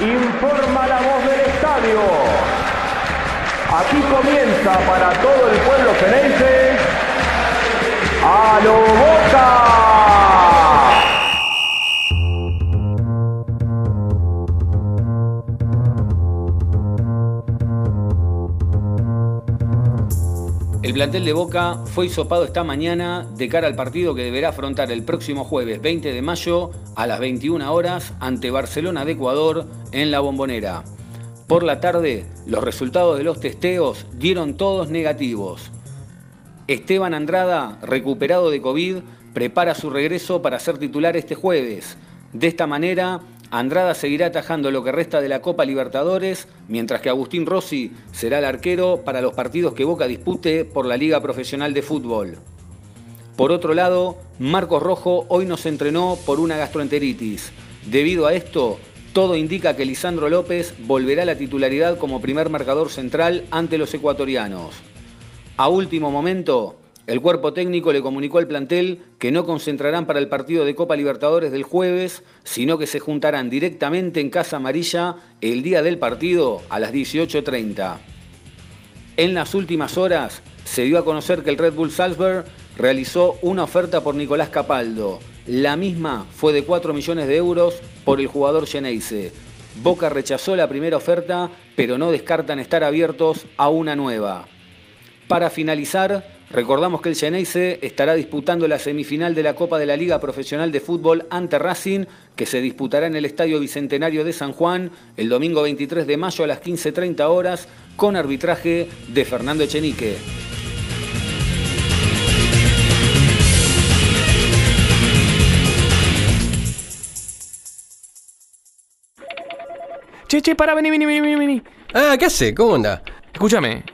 informa la voz del estadio. Aquí comienza para todo el pueblo ceneice El plantel de Boca fue hisopado esta mañana de cara al partido que deberá afrontar el próximo jueves 20 de mayo a las 21 horas ante Barcelona de Ecuador en la Bombonera. Por la tarde, los resultados de los testeos dieron todos negativos. Esteban Andrada, recuperado de COVID, prepara su regreso para ser titular este jueves. De esta manera, Andrada seguirá atajando lo que resta de la Copa Libertadores, mientras que Agustín Rossi será el arquero para los partidos que Boca dispute por la Liga Profesional de Fútbol. Por otro lado, Marcos Rojo hoy nos entrenó por una gastroenteritis. Debido a esto, todo indica que Lisandro López volverá a la titularidad como primer marcador central ante los ecuatorianos. A último momento, el cuerpo técnico le comunicó al plantel que no concentrarán para el partido de Copa Libertadores del jueves, sino que se juntarán directamente en Casa Amarilla el día del partido a las 18.30. En las últimas horas se dio a conocer que el Red Bull Salzburg realizó una oferta por Nicolás Capaldo. La misma fue de 4 millones de euros por el jugador Geneise. Boca rechazó la primera oferta, pero no descartan estar abiertos a una nueva. Para finalizar, Recordamos que el Geneise estará disputando la semifinal de la Copa de la Liga Profesional de Fútbol ante Racing, que se disputará en el Estadio Bicentenario de San Juan el domingo 23 de mayo a las 15.30 horas, con arbitraje de Fernando Echenique. Che, che, para, vení, vení, vení, vení. Ah, ¿qué hace? ¿Cómo anda? Escúchame.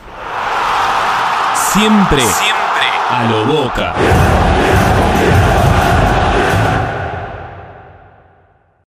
Siempre, siempre a lo boca.